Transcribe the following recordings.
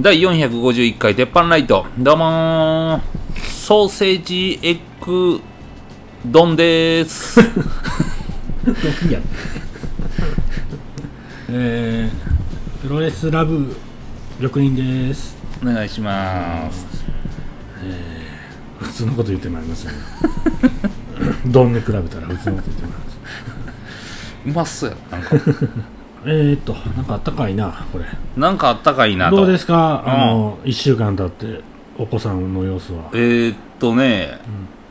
第451回鉄板ライト。どうもー。ソーセージエッグ丼でーす いやえー、プロレスラブ緑人です。お願いします。普通のこと言ってまいりましたね。ドンで比べたら普通のこと言ってまいりましたうまっそうやなんかえーっとなんかあったかいなこれ。なんかあったかいなと。どうですか？あの1週間経ってお子さんの様子は。えー、っとね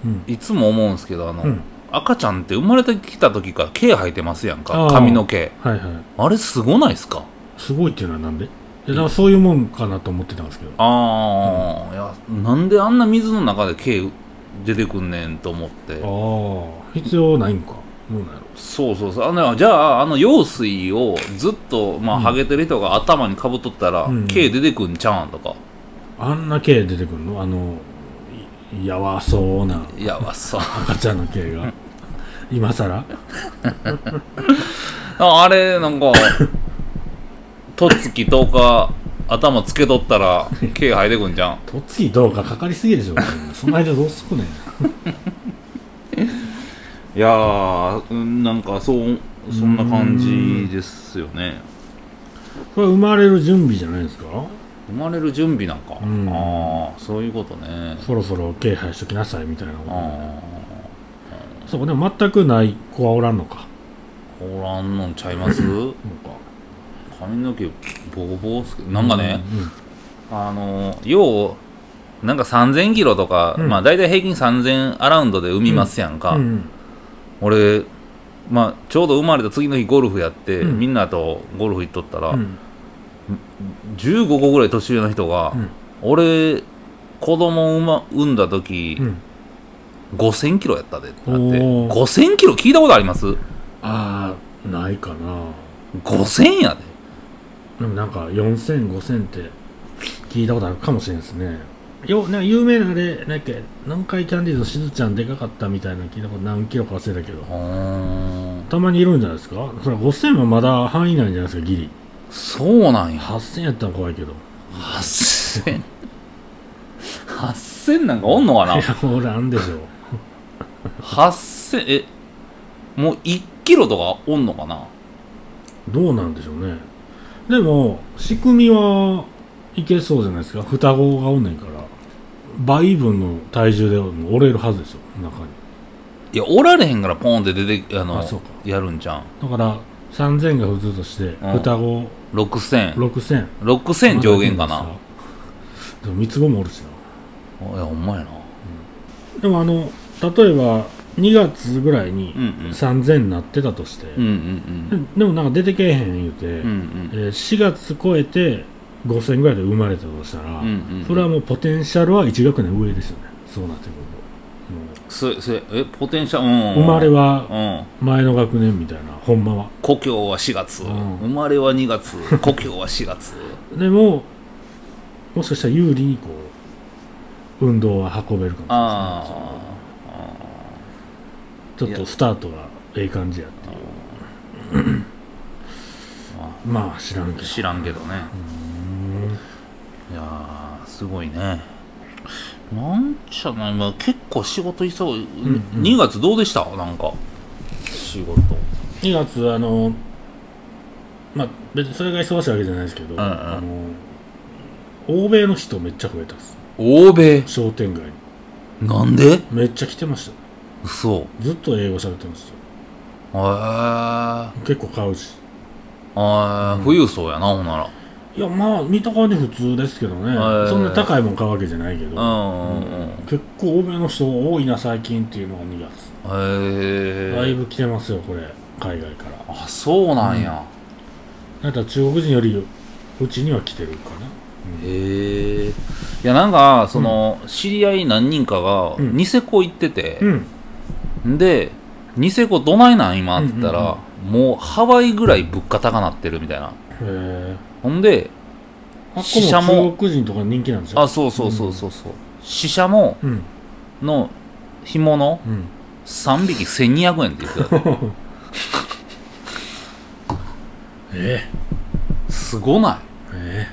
うんいつも思うんですけどあの、うん。赤ちゃんって生まれてきた時から毛生えてますやんか髪の毛。はいはい。あれすごないですか？すごいっていうのはなんで？だからそういうもんかなと思ってたんですけど。ああ、いやなんであんな水の中で毛出てくんねんと思って。ああ必要ないんかどうなんやろそうそうそう。あのじゃああの用水をずっと、まあうん。ハゲてる人が頭にかぶっとったら、うん。毛出てくんちゃうんとか？あんな毛出てくるの？あのいやわそうな。いやわそう。赤ちゃんの毛が。今さら ああれなんかとっつき10日頭つけとったら毛生えてくんじゃん。とっつきどうかかかりすぎでしょ。その間どうすくねんいやーうんなんかそうそんな感じですよね。これ生まれる準備じゃないですか？生まれる準備なんか、うん。ああそういうことね。そろそろ毛生やしときなさいみたいなこと。あそうかでも全くない子はおらんのか。あおらんのんちゃいます？なんか髪の毛ボコボコっすけど。なんかね、うん。あのようなんか3000キロとか、うん。まあ大体平均3000アラウンドで産みますやんか、うん俺まあちょうど生まれた次の日ゴルフやって、うん。みんなとゴルフ行っとったら、うん。15個ぐらい年上の人が、うん。俺子供産,、ま、産んだ時、うん。5000キロやったでってなっておー。5000キロ聞いたことあります？ああないかな ?5000 やで。でもなんか4000、5000って聞いたことあるかもしれないですね。よ、なんか有名なあれ、なんか南海キャンディーズのしずちゃんでかかったみたいなの聞いたこと何キロか忘れたけどたまにいるんじゃないですか？それ5000はまだ範囲内じゃないですか、ギリ。そうなんや8000やったら怖いけど。8000 8000なんかおんのかな？いや、おらんでしょ。8000えもう1キロとかおんのかな？どうなんでしょうね。でも、仕組みはいけそうじゃないですか？双子がおんねんから。倍分の体重で折れるはずでしょ、中に。いやおられへんからポンって出てあのあそうか。やるんじゃんだから、3000が普通として、うん。双子。6000 6000。6000上限かな？でも三つ子もおるしいやほんまやな。なでもあの例えば2月ぐらいにうんうん。3000になってたとして、うんうんででもなんか出てけえへん言うて、うんうん。えー4月超えて5000ぐらいで生まれたとしたら、うんうんうん。それはもうポテンシャルは1学年上ですよね。そうなってくるそそえポテンシャル、うん。生まれはうん。前の学年みたいなほんまは。故郷は4月、うん。生まれは2月。故郷は4月。でももしかしたら有利にこう運動は運べるかもしれないあちょっとスタートがええ感じやっていう。あまあ知らんけど。知らんけどね。いやーすごいね。なんちゃない、まあ、結構仕事忙い、んうん。2月どうでした？なんか。仕事。2月あのまあ別にそれが忙しいわけじゃないですけど、んうん。あの欧米の人めっちゃ増えたんです。欧米？商店街に。なんで？めっちゃ来てました。嘘。へずっと英語喋ってました。え。ー、結構買うし。あー富裕層やなほんならいやまあ見た感じ普通ですけどね、ー。そんな高いもん買うわけじゃないけど、結構欧米の人多いな最近っていうのが2月へえだいぶ来てますよこれ。海外から。あそうなんや、だったら中国人よりうちには来てるかな。へえいやなんかその、知り合い何人かがうん。ニセコ行ってて。う、ん。でニセコどないなん今って言ったら、うんもうハワイぐらい物価高なってるみたいな。へえほんで死者もも中国人とか人気なんでしょあそうそうそうそうそう。死者もうん。の干物うん。3匹1200円って言ってた。えすごない。え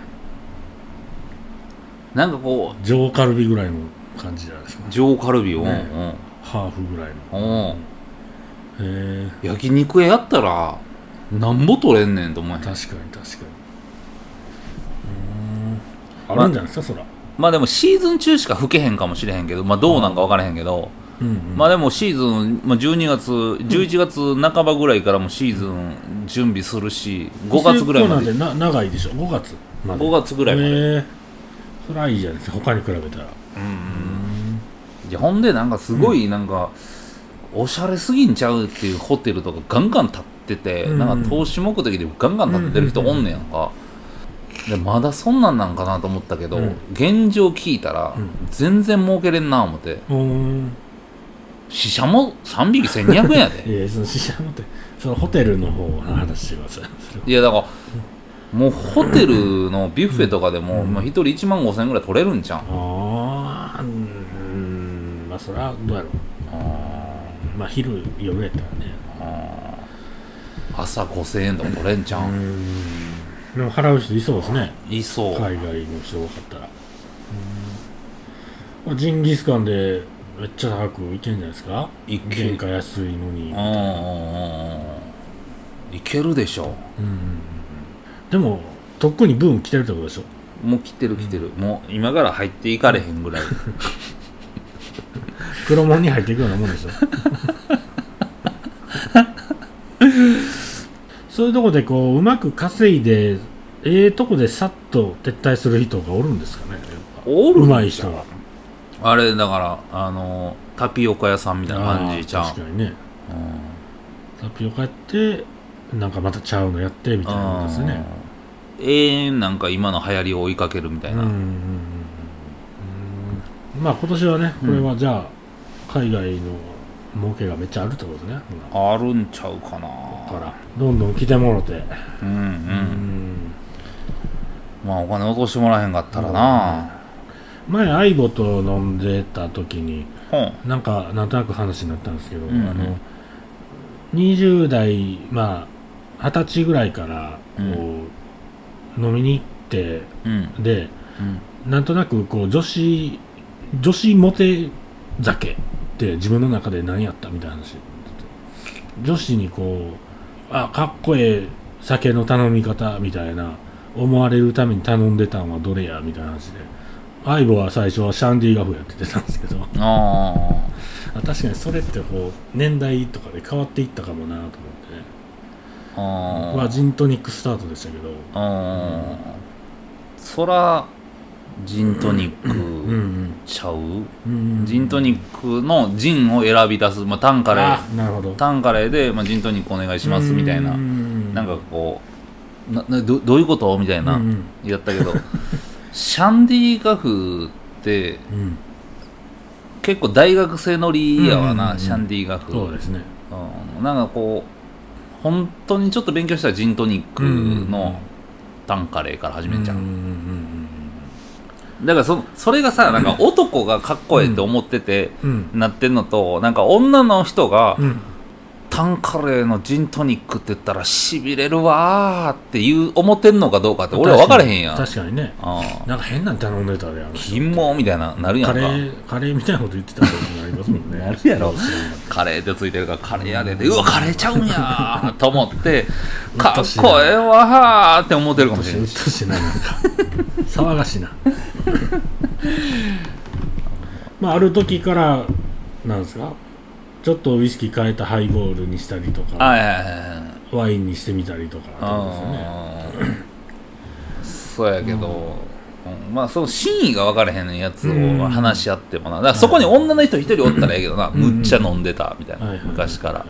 え。なんかこ上カルビぐらいの感じじゃないですか。う上カルビを、ね。うんハーフぐらいうん。のへえ。焼肉屋やったらなんぼ取れんねんと思えへん。確かに確かにあるんじゃないですかそら。まあでもシーズン中しか吹けへんかもしれへんけどまあどうなんか分からへんけど、うんうん。まあでもシーズン、まあ、12月11月半ばぐらいからもシーズン準備するし5月ぐらいまで。伊勢コーナーでな長いでしょ？5月まで。5月ぐらいまで、へえ。それはいいじゃないですか他に比べたら。うんうん。いやほんでなんかすごいなんか、おしゃれすぎんちゃうっていうホテルとかガンガン建ってて、うんなんか投資目的でガンガン建ってる人おんねやんか、でまだそんなんなんかなと思ったけど、うん。現状聞いたら、うん。全然儲けれんな思って。死者も3匹1200円やで。いやその死者のってそのホテルの方の話してくださいいやだからもうホテルのビュッフェとかでも、うん。まあ、1人1万5000円ぐらい取れるんじゃん、ああうーんまあそれはどうやろう。まあ昼夜やったらね。朝5000円とか取れんじゃ、う？んーんでも払う人いそうですね。いそう、海外の人多かったら。うん。ジンギスカンでめっちゃ高くいけんじゃないですか？いけ原価安いのに。うんうんうんうんいけるでしょ。うんうんうんでもとっくにブーム来てるってことでしょ？もう来てる来てる、もう今から入っていかれへんぐらい。黒門に入っていくようなもんでしょ？そういうとこでこううまく稼いでええとこでさっと撤退する人がおるんですかねおるうまい人があれだからあのタピオカ屋さんみたいな感じじゃんあー確かにね。うん。タピオカやってなんかまたちゃうのやってみたいなですよね。うん永遠なんか今の流行りを追いかけるみたいな、うんまあ今年はねこれはじゃあ海外の儲けがめっちゃあるってことね。あるんちゃうかな。からどんどん来てもろて。うんうん、うん。まあお金落としてもらえへんかったらな。前相棒と飲んでた時にほんなんかなんとなく話になったんですけど、うんうん。あの20代まあ二十歳ぐらいからこう、飲みに行ってうん。でうん。なんとなくこう女子女子モテ酒って自分の中で何やったみたいな話。女子にこうあかっこええ酒の頼み方みたいな思われるために頼んでたんはどれやみたいな話で。相棒は最初はシャンディガフやってたんですけど。ああ確かにそれってこう年代とかで変わっていったかもなと思ってね。あああまあジントニックスタートでしたけど。あそらジントニッうんクちゃう、ジントニックのジンを選び出す、まあ、タンカレあーなるほど。タンカレーで、まあ、ジントニックお願いしますみたいな。ななんかこうななどどういうこと？みたいな、うんやったけど。シャンディガフってうん結構大学生乗りやわな、シャンディガフ。そうですね。うん、なんかこう本当にちょっと勉強したらジントニックのタンカレーから始めんじゃん、うんうんうんだからそそれがさなんか男がかっこええって思ってて、うん。なってんのとなんか女の人が、うん。タンカレーのジントニックって言ったらしびれるわーっていう思ってんのかどうかって俺は分からへんやん。確かにね。ああなんか変なん頼んでたで。あのみたいななるやんか。カレーカレーみたいなこと言ってた時ますもん。ねなるやろ。カレーってついてるからカレーやで。てうわカレーちゃうんや。ーと思ってかっこええわーって思ってるかもしれないないなん。か騒がしいなまあある時からなん。ですかちょっとウイスキー変えたハイボールにしたりとかはいはいはいはいワインにしてみたりとかそうやけど、うん。まあその真意が分からへんやつうん。を話し合ってもな。だからそこに女の人一人おったらええけどな、んむっちゃ飲んでたみたいな、昔から。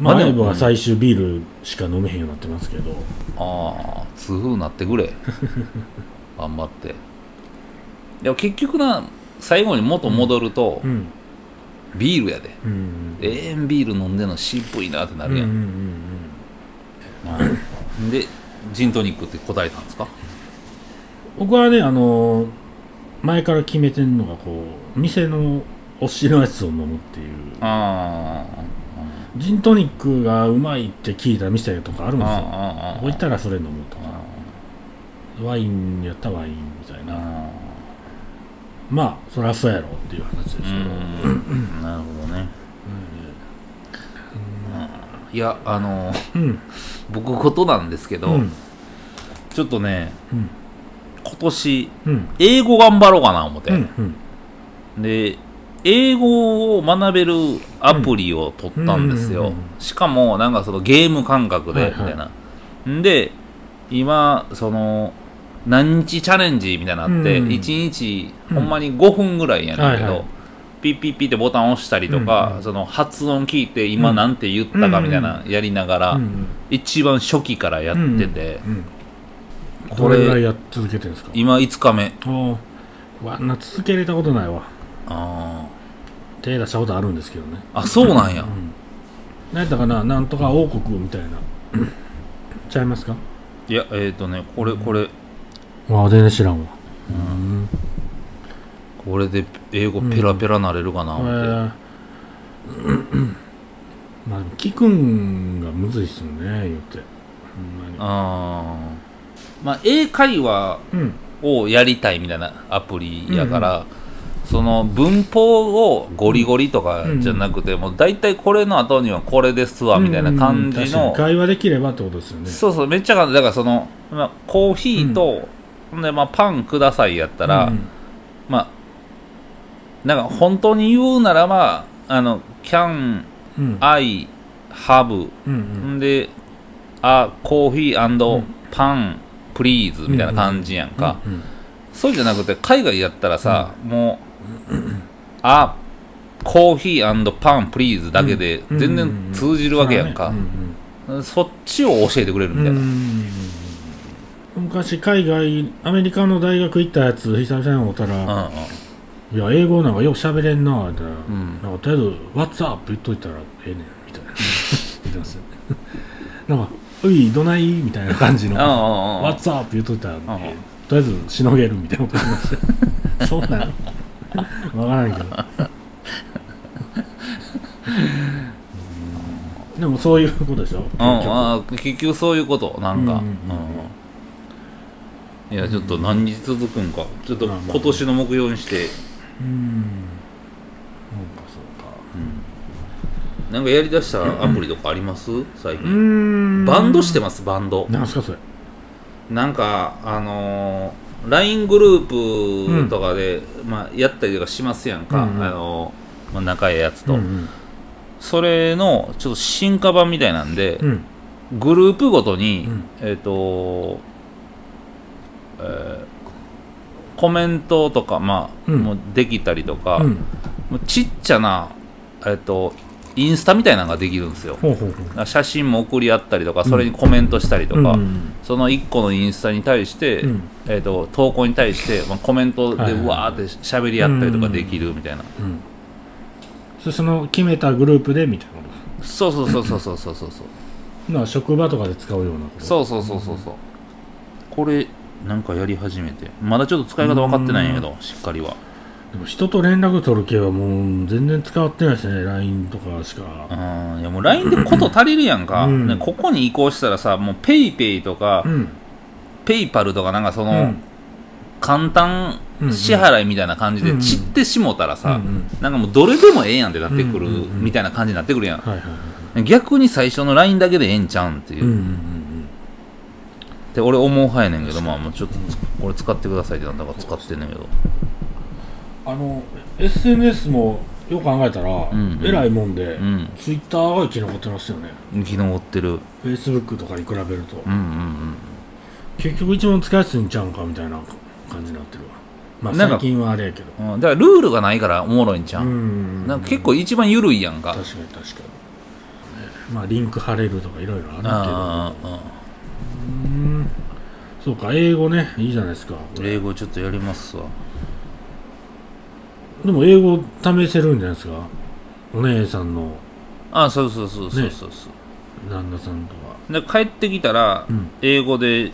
まあまあでもは最終ビールしか飲めへんようになってますけど。ああ痛風なってくれ。頑張って。でも結局な最後に元戻ると、うん。ビールやでうん。永遠ビール飲んで。んの渋いなってなるやんうん。うんでジントニックって答えたんですか僕はねあの前から決めてんのがこう店の推しのやつを飲むっていう。あジントニックがうまいって聞いた店とかあるんですよ。あここ行ったらそれ飲むとか。ワインやったらワインみたいな。あまあそりゃそうやろっていう話ですけど、うん。なるほどね。いやあのうん。僕事なんですけど、うん。ちょっとねうん今年うん。英語頑張ろうかな思って、うんうん。で英語を学べるアプリを取ったんですよ、うんうんうんしかもなんかそのゲーム感覚ではいはい。みたいな、んで今その何日チャレンジみたいなのあって、うん。1日うん。ほんまに5分ぐらいやねんけど、はいはい。ピッピッピッってボタン押したりとか、うんうんその発音聞いて今なんて言ったかみたいなやりながら、うん一番初期からやってて、うんうんこどれぐらいれやっ続けてるんですか今5日目。あんな続けれたことないわ。あ手出したことあるんですけどね。ーあそうなんや、うん。何やったかななんとか王国みたいな。ちゃいますか？いやえっ、ー、とねこれこれ。わあ全然知らんわ。うん。これで英語ペラペラなれるかなえ思って、ー。まあでも聞くんがむずいっすよね言って。あーまあ英会話うん。をやりたいみたいなアプリやから、その文法をゴリゴリとかじゃなくて、もう大体これの後にはこれですわみたいな感じうん確かにの、会話できればってことですよね。そうそうめっちゃ簡単。だからその、まあ、コーヒーと、ほんでまあパンくださいやったら、うん。まあなんか本当に言うならばあの can うん。I have うんん。で、あ、コーヒーうん。パン、プリーズみたいな感じやんか。うんそうじゃなくて、海外やったらさ、もう、あ、コーヒーパン、プリーズだけでうん。全然通じるわけやんか。う。んそっちを教えてくれるみたいな。うん昔海外アメリカの大学行ったやつ久々に会ったうんら「いや英語なんかよく喋れんな」って言ったらうん。なんかとりあえず「What's up?」言っといたらええねんみたいな。言ってますよなんか「ういどない?」みたいな感じの。うんうんうんうん「What's up?」言っといたら、とりあえずしのげるみたいなこと言いました。そうなんわからんけど。でもそういうことでしょ？結うん、局。あー結局そういうこと、なんか。うんうんうんうん。いや、ちょっと何日続くんか。ちょっと今年の目標にして、うんそうかそうかなんかやりだしたアプリとかあります？最う近。ん。バンドしてます、バンド。なんすかそれ？なんか、あのー、LINE グループとかで、まあ、やったりとかしますやんか、うんうん。あのーまあ、仲いいやつと、うん。それのちょっと進化版みたいなんで、うん。グループごとに、うん。えっ、と、えーコメントとか、まあうん。もうできたりとか、うん。もうちっちゃな、えっとインスタみたいなのができるんですよ。写真も送り合ったりとかそれにコメントしたりとか、うん。その1個のインスタに対して、うん。えー、と投稿に対して、まあ、コメントでうわーって喋り合ったりとかできるみたいな、うん。そその決めたグループでみたいなこそうそうそうそうそうそうそうそう。とな職場とかで使うようなこと。そうそうそうそうそう。これなんかやり始めて。まだちょっと使い方分かってないんやけどしっかりはでも人と連絡取る系はもう全然使ってないですね。LINE とかしか。うん。いやもう LINE でこと足りるやんか、うん。ねここに移行したらさもう PayPay とか、うん。ペイパルとかなんかその、うん。簡単支払いみたいな感じで散ってしもたらさ、うんうん。なんかもうどれでもええやんってなってくるうんうんうんみたいな感じになってくるやん、はいはいはい逆に最初の LINE だけでええんちゃうんっていう、うんうんうんって俺思う派やねんけどまあもうちょっとこれ使ってくださいってなったから使ってんねんけど。うんあの SNS もよく考えたら、んうん。えらいもんで、うん。ツイッターが生き残ってますよね。生き残ってる。Facebook とかに比べると、うんうん結局一番使いやすいんちゃうんかみたいな感じになってるわ。まあなんか最近はあれやけど。うん。うんだからルールがないからおもろいんちゃう、んなんか結構一番緩いやんか。確かに確かに。まあリンク貼れるとかいろいろあるけど。ああああうん。そうか英語ね。いいじゃないですか。英語ちょっとやりますわでも英語試せるんじゃないですか？お姉さんの。あそうそうそうそうそう。そう、旦那さんとか、で帰ってきたら、うん英語で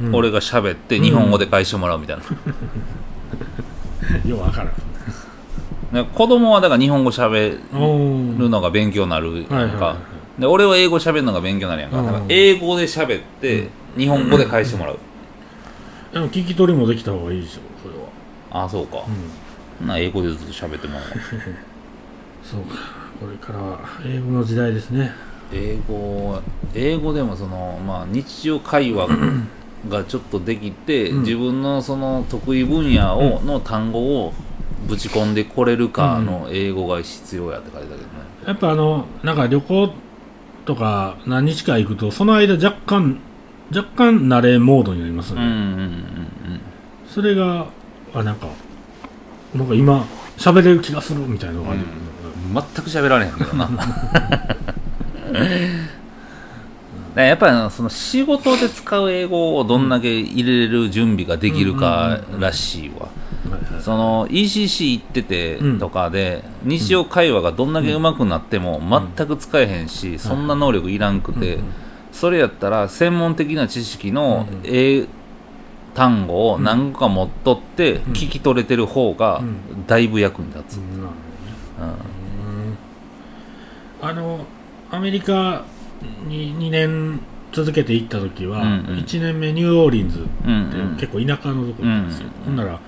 うん。俺が喋って日本語で返してもらうみたいな、ようわからん。で子供はだから日本語喋おるのが勉強になるやんか、はいはいはいで俺は英語喋るのが勉強になるやんか,、うん。だから英語で喋って日本語で返してもらう、でも聞き取りもできた方がいいでしょそれは。ああそうか、うんな英語でずっと喋ってもらおう。そうかこれからは英語の時代ですね。英語英語でもその、まあ、日常会話がちょっとできて、うん。自分のその得意分野を、の単語をぶち込んでこれるかの英語が必要やって書いてたけどね、やっぱあのなんか旅行とか何日か行くとその間若干若干慣れモードになりますよね、うんうんうんうん。それがあなんかなんか今喋れる気がするみたいなのがある、うん。全く喋られへんけど。な やっぱりその仕事で使う英語をどんだけ入れる準備ができるからしいわ、その ECC 行っててとかで、日常会話がどんだけ上手くなっても全く使えへんし、そんな能力いらんくて、うんそれやったら専門的な知識のうん。英単語を何個か持っとってん。聞き取れてる方がうん。だいぶ役に立つ、あのアメリカに2年続けて行った時は、うんうん。1年目ニューオーリンズって結構田舎のとこ行ったんですよ、うんほんなら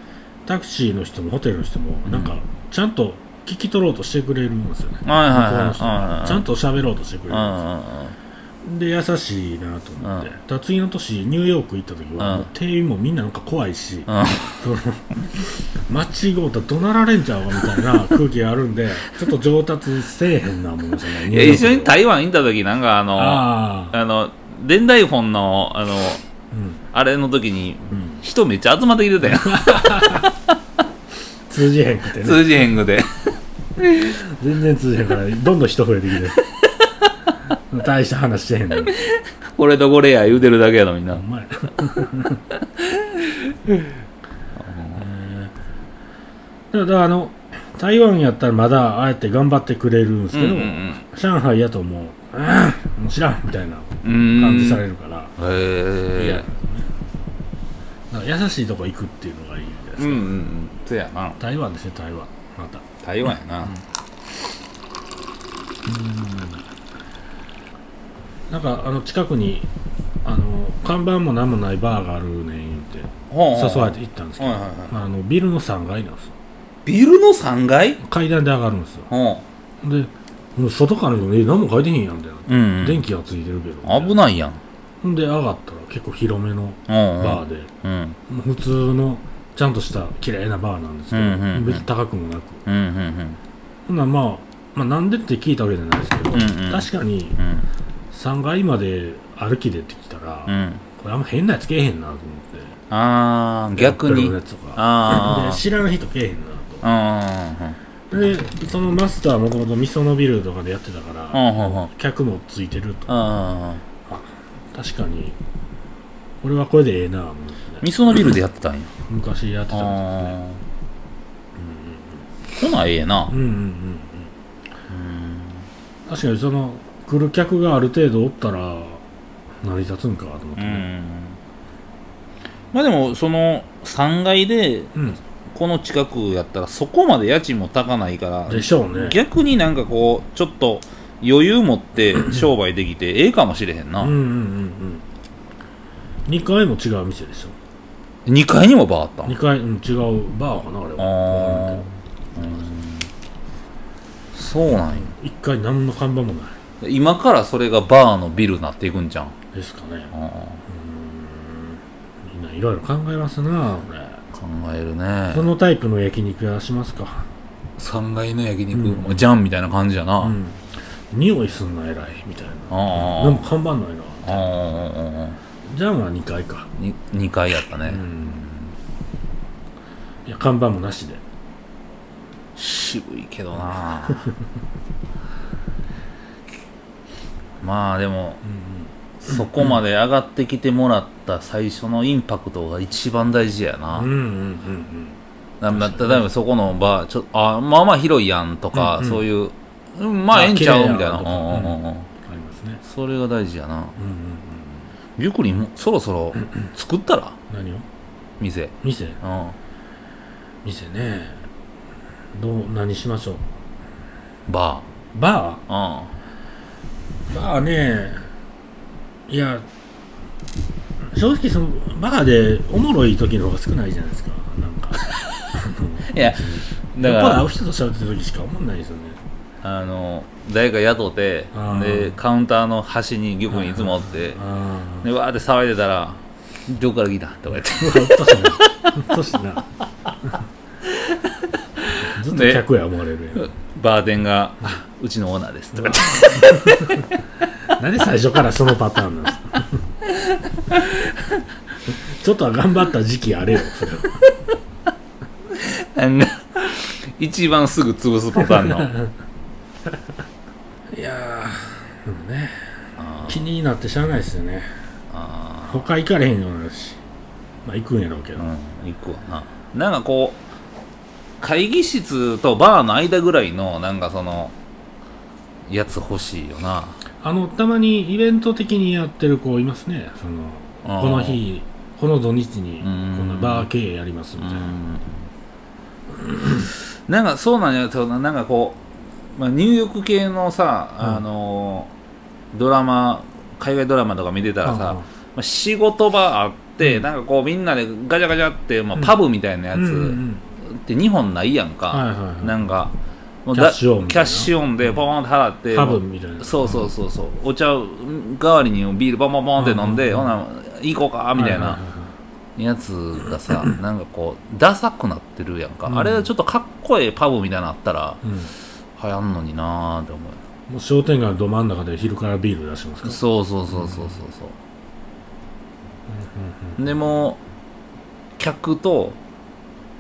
タクシーの人もホテルの人もうん。なんかちゃんと聞き取ろうとしてくれるんですよね、向こうの人ちゃんと喋ろうとしてくれるんですよで優しいなと思って、うん。次の年ニューヨーク行った時は、うん。店員もみんななんか怖いし、うん。間違うたら怒鳴られんちゃうわみたいな空気があるんでちょっと上達せえへんなもんですよねいや一緒にイ台湾行った時なんかあのあの伝来本のあのうん。あれの時にうん。人めっちゃ集まってきてたよ 通じへんくてね。通じへんぐで 全然通じへんからどんどん人増えてきて大した話してへんのにこれとこれや言うてるだけやのみんなお前だからあの台湾やったらまだああやって頑張ってくれるんですけど、うんうん上海やともう「ああもう知らん」みたいなうん。感じされるから。へえね優しいとこ行くっていうのがいいじゃないですか、うんうんうん。そやな。台湾ですね台湾。また。台湾やななんかあの近くにあの看板も何もないバーがあるねん言って誘われて行ったんですけど、はいはいはい。まあ、あのビルの3階なんですよ。ビルの3階？階段で上がるんですよ。ほでもう外から見てもえ何も書いてへんやんみたいな、ううんうん。電気がついてるけど。危ないやん。ほんで上がったら結構広めのうんう。んバーで、うん。もう普通のちゃんとした綺麗なバーなんですけど、うんうんうん。別に高くもなく。うんうん。ほんならまあ、まあなんでって聞いたわけじゃないですけど、うんうん。確かにうん3階まで歩きでってきたら、うん。これあんま変なやつけえへんなと思って。ああ逆に。やつとか 知らない人けえへんなあとでそのマスターはもともとみそのビルとかでやってたから、客もついてると。ああ確かにこれはこれでええなと思って。ね味噌のビルでやってたんや。昔やってたんですよね。ああほなええな。うんうんうん。うん。確かにその来る客がある程度おったら成り立つんかと思ってね。うん。まあでもその3階でうん、この近くやったらそこまで家賃も高ないからでしょうね。逆になんかこうちょっと余裕持って 商売できてええかもしれへんな、うんうんうんうん。2階も違う店でしょ。2階にもバーあったん2階、うん、違うバーかなあれあはーうん。そうなんや。1階何の看板もな今からそれがバーのビルになっていくんじゃん。いですかね。あみんないろいろ考えますなこれー考えるね。そのタイプの焼肉屋しますか。3階の焼肉、うん。じゃんみたいな感じやな、うん。匂いすんな偉いみたいな。ああでも看板ないな。ああじゃんは2階か。に2階やったね、うん。いや看板もなしで。渋いけどな まあでもうんそこまで上がってきてもらった最初のインパクトが一番大事やな、うんうんうんうんなん。だ例えばそこのバーちょあまあまあ広いやんとか、うんうん。そういう、うん、まあええんちゃうみたいな、うんうんうん。うんありますね。それが大事やな。うんうんうんゆっくりもそろそろ 作ったら？何を？店。店？うん。店ね。どう何しましょう？ババー？うんーバーねいや正直そのバーでおもろい時の方が少ないじゃないですか。なんか。いやだから。う人と喋ってる時しか思んないですよね。あの誰か雇ってでカウンターの端に玉にいつもおってあでわーって騒いでたら「どこから来た?」とか言って。うっとしな。うっとしなずっと客や思われるやん。バーテンがあ「うちのオーナーです」とか。言ってなんで最初からそのパターンなんですか？ちょっとは頑張った時期あれよそれなんか一番すぐ潰すパターンの。いやーでもねあー。気になってしゃあないですよね。あ他行かれへんようになるし。まあ行くんやろうけど、ーうん行くわな。なんかこう会議室とバーの間ぐらいのなんかそのやつ欲しいよな。あのたまにイベント的にやってる子いますね。そのこの日この土日にうん。このバー経営やりますみたいな、なんかそうなんやけどなんかこう、まあ、入浴系のさ、うん。あのドラマ海外ドラマとか見てたらさ、あまあ、仕事場あって、うん。なんかこうみんなでガチャガチャって、まあうん。パブみたいなやつって日本ないやんか、はいはいはい。なんかキャッシュオンキャッシュオンでポーンって払ってパブみたいな。そうそうそうそう。お茶代わりにビールポンポンポンって飲んで、うんほな行こうかみたいな、やつがさなんかこうダサくなってるやんか、うん。あれちょっとかっこええパブみたいなのあったらうん。流行んのになーって思もう商店街のど真ん中で昼からビール出しますかうら。そうそうそうそうそうそう。でも客と、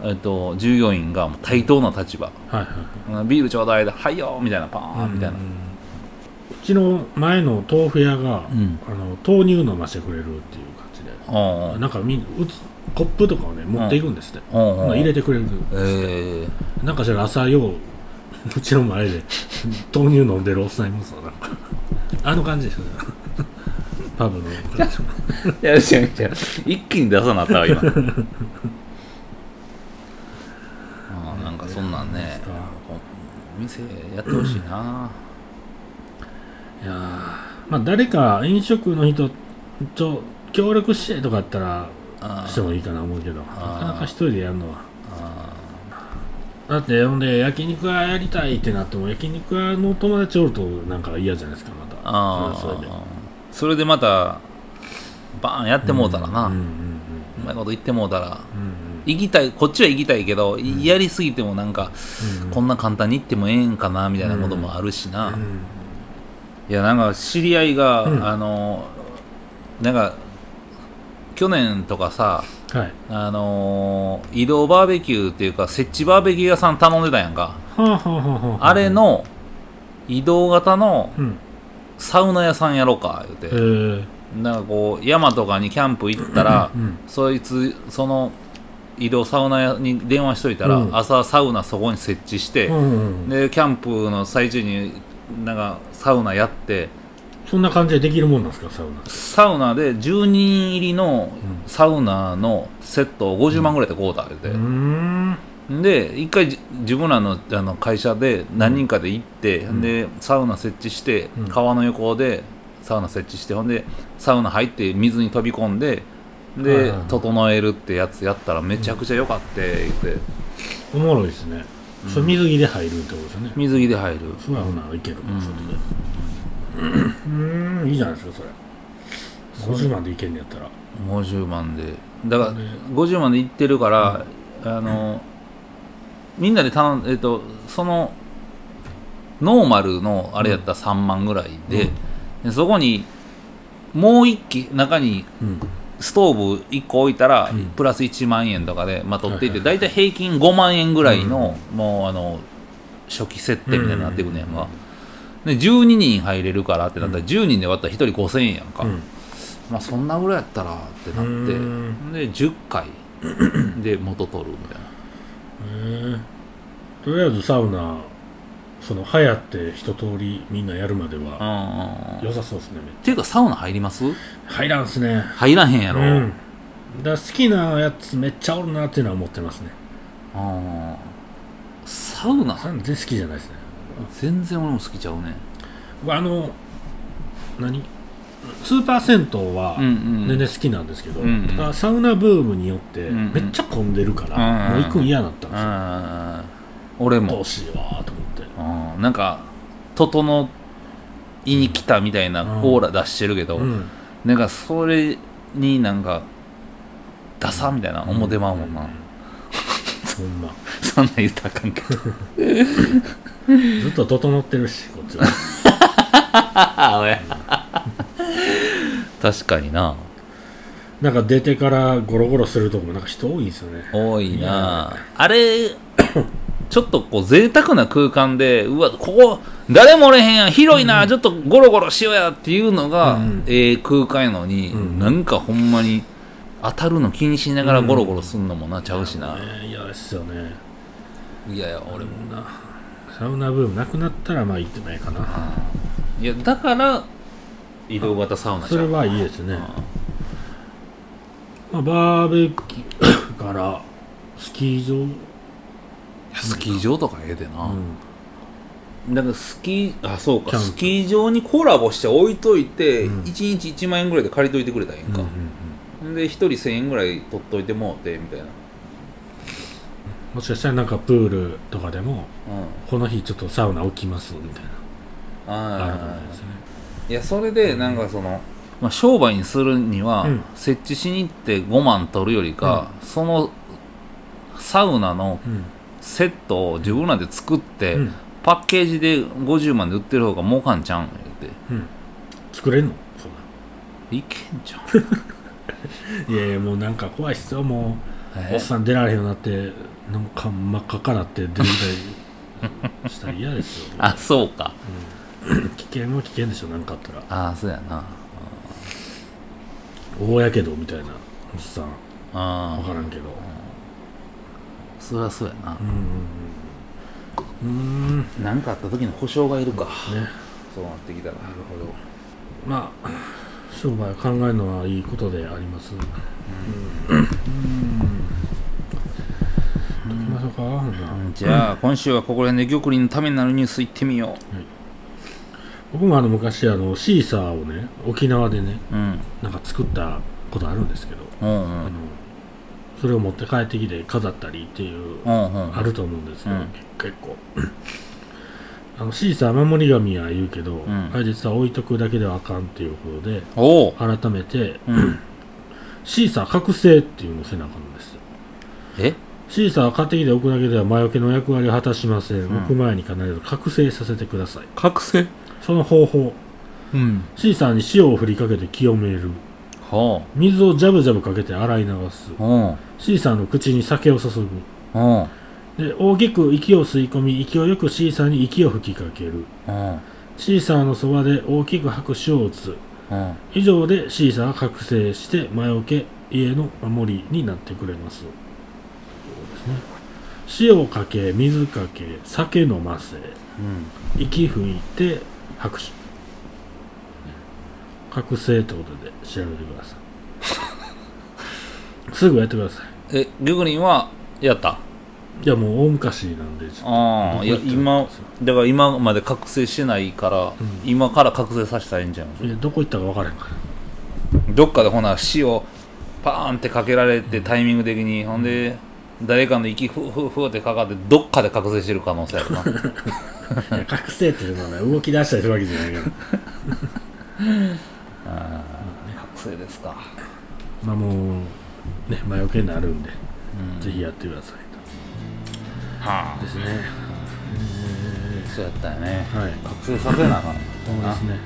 えっと、従業員が対等な立場。はいはいはい。ビールちょうだいだはいよーみたいなパーンみたいな、うんうちの前の豆腐屋が、うん。あの豆乳飲ませてくれるっていう感じで、おうおうなんかみんうつコップとかをね持っていくんですって、おうおうほな入れてくれるえー、なんかしら朝よううちの前で豆乳飲んでるおっさんいますわなんか。あの感じですよね。パブのいや違う違う。一気に出さなったわ今あーなんかそんなんね店やってほしいな、いやーまあ誰か飲食の人と協力してとかやったらしてもいいかな思うけどなかなか一人でやるのは。あだってほんで焼肉屋やりたいってなっても焼肉屋の友達おるとなんか嫌じゃないですかまた。あー。それで。それでまたバーンやってもうたらな、ううんうんうん。まいこと言ってもうたら。うん行きたいこっちは行きたいけど、やりすぎてもなんか、うん。こんな簡単に行ってもええんかなみたいなこともあるしな、うん。いやなんか知り合いが、うん。あのなんか去年とかさはい。あの移動バーベキューっていうか設置バーベキュー屋さん頼んでたやんか。はあれの移動型のうん。サウナ屋さんやろうか言えうて。ーなんかこう山とかにキャンプ行ったら、うん。そいつその移動サウナ屋に電話しといたら、うん。朝サウナそこに設置して、うんうんでキャンプの最中になんかサウナやってそんな感じでできるもんなんですかサウナ。サウナで10人入りのうん。サウナのセットを50万ぐらいで買うた言うて、うーん。で一回じ自分らのあの会社で何人かで行って、うん。でサウナ設置して、うん。川の横でサウナ設置してほんでサウナ入って水に飛び込んでで、整えるってやつやったらめちゃくちゃ良かって言って。おもろいですね。それ水着で入るってことですよね。水着で入る。それはほないけるうん。それで。うーんいいじゃないですかそれ。50万でいけんのやったら。50万で。だからね50万で行ってるから、あのみんなで頼んえっとそのノーマルのあれやったら3万ぐらいで,、でそこにもう一機中にうんストーブ1個置いたら、うん。プラス1万円とかで、まあ、取っていて、は大体平均5万円ぐらいの、もうあの初期設定みたいになってくねんが、で12人入れるからってなったら、10人で割ったら1人5000円やんか、うん。まあそんなぐらいやったらってなってうん。で10回で元取るみたいな。とりあえずサウナその流行って一通りみんなやるまではうん良さそうですねっていうかサウナ入ります？入らんすね。入らへんやろ、うん。だ好きなやつめっちゃおるなっていうのは思ってますね。うんサウナ？全然好きじゃないですね。全然俺も好きちゃうね。あの何？スーパー銭湯は全然好きなんですけど、うんうん。サウナブームによってめっちゃ混んでるから、もう行くん嫌だったんうですよ、ん俺も。どうしようと思って。うん。なんか整いに来たみたいなオーラ出してるけど、うん。なんかそれになんかダサみたいな思ってまうもんな、ほんま。そんなん言ったらあかんけど。ずっと整ってるしこっちは。確かにな。なんか出てからゴロゴロするとこもなんか人多いんですよね。多いな。あれちょっとこう贅沢な空間でうわここ誰もおれへんやん。広いな、ちょっとゴロゴロしようやっていうのが、うん。ええ空間やのに、うん。なんかほんまに当たるの気にしながらゴロゴロすんのもな、ちゃうしな、ですよね。いやいや俺もなサウナブームなくなったらまあ行ってもいいかな。いやだから移動型サウナそれはいいですね、まあ、バーベキューからスキー場、スキー場とかええでな、うん。だからスキーあそうか。スキー場にコラボして置いといて、うん。1日1万円ぐらいで借りといてくれたらええんか、うんうんうん。で1人1000円ぐらい取っといてもうてみたいな、もしかしたらなんかプールとかでもうん、この日ちょっとサウナ置きますみたいな。あるかもしれないですね。いやそれでなんかその、まあ、商売にするには、うん。設置しに行って5万取るよりか、そのサウナのうんセットを自分らで作って、うん。パッケージで50万で売ってる方が儲かんちゃうん言うて。うん。作れんの？そんいけんじゃんな いやいやもうなんか怖いっすよもう。え？おっさん出られへんようになってなんか真っ赤かなって出てきたり したら嫌ですよ。あそうか。うん。危険は危険でしょなんかあったら。ああそうやな。大やけどみたいなおっさん。分からんけどそりゃそうやな。うん何かあった時の保証がいるか、ね。そうなってきたら。なるほど。まあ商売を考えるのはいいことであります。うん。うん。ましょうか？ほん。じゃあ。今週はここら辺で玉林のためになるニュースいってみよ僕もあの昔あのシーサーをね沖縄でねううん。なんか作ったことあるんですけど、うんうあのんそれを持って帰ってきて飾ったりっていうあると思うんですけど、うん。結構。あのシーサー守り神は言うけど、ん。あれ実は置いとくだけではあかんっていうことでおお改めて、うん。シーサー覚醒っていうのをせなあかんんですよ。え？シーサーを買ってきて置くだけでは魔除けの役割を果たしません、ん。置く前に必ず覚醒させてください。覚醒？その方法。うん。シーサーに塩を振りかけて清める。ほ水をジャブジャブかけて洗い流す。ううん。シーサーの口に酒を注ぐ。うん。で大きく息を吸い込み勢いよくシーサーに息を吹きかける。うん。シーサーのそばで大きく拍手を打つ。うん。以上でシーサーが覚醒して魔除け家の守りになってくれます。そうですね。塩をかけ水かけ酒飲ませ。うん。息吹いて拍手覚醒ってことで調べてください。すぐやってください。え玉林はやった？いやもう大昔なんでちょっと。ああいや今だから今まで覚醒してないから、ん。今から覚醒させたらいいんじゃんどこ行ったか分からへんから。どっかでほな塩パーンってかけられてタイミング的に、ほんで誰かの息ふふふってかかってどっかで覚醒してる可能性あるな 覚醒っていうのはね動き出したりするわけじゃないから 覚醒ですか。まあもうね魔除けになるんで、うん。ぜひやってくださいはとですね。あそうやったよね。はい。覚醒させなあかんそうですね。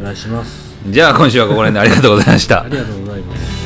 お願いします。じゃあ今週はここら辺でありがとうございました。ありがとうございます